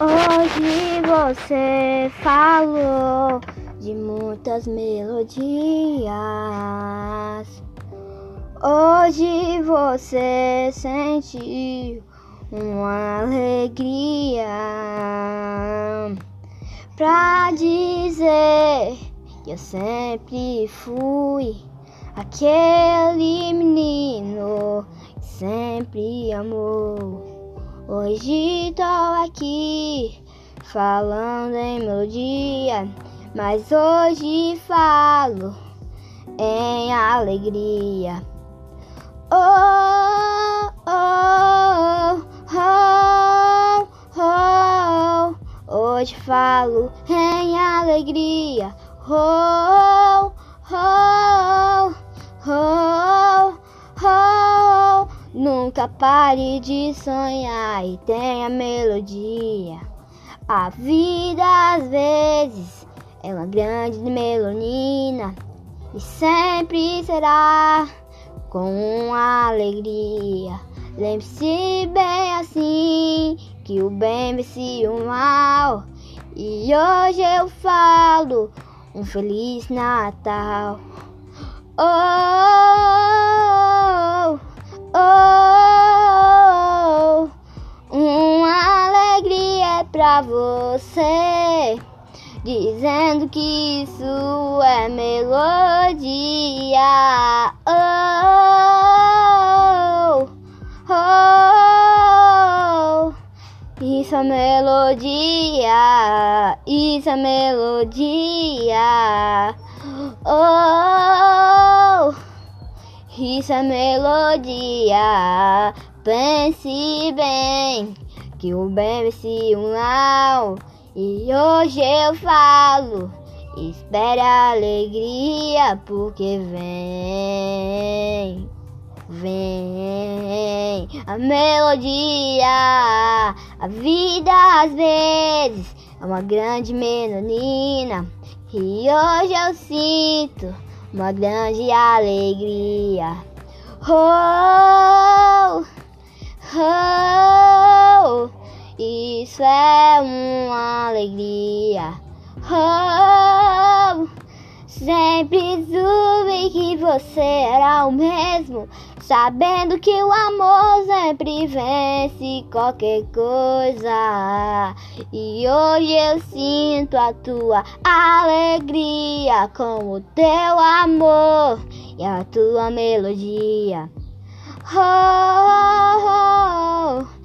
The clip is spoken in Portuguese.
Hoje você falou de muitas melodias. Hoje você sentiu uma alegria pra dizer que eu sempre fui aquele menino que sempre amou. Hoje tô aqui falando em melodia, mas hoje falo em alegria. Oh, oh, oh, oh, oh. Hoje falo em alegria. Oh, oh, oh, oh. Nunca pare de sonhar e tenha melodia. A vida às vezes é uma grande melonina e sempre será com alegria. Lembre-se bem assim que o bem vence o mal. E hoje eu falo um feliz Natal. Oh, oh, uma alegria é pra você. Dizendo que isso é melodia. Oh, oh, isso é melodia. Isso é melodia. Oh, isso é melodia. Pense bem que o bem vence o mal. E hoje eu falo, espere a alegria, porque vem, vem a melodia. A vida às vezes é uma grande menina, e hoje eu sinto uma grande alegria. Oh, oh, isso é uma alegria. Oh, sempre soube que você era o mesmo, sabendo que o amor sempre vence qualquer coisa. E hoje eu sinto a tua alegria com o teu amor e a tua melodia. Oh, oh, oh,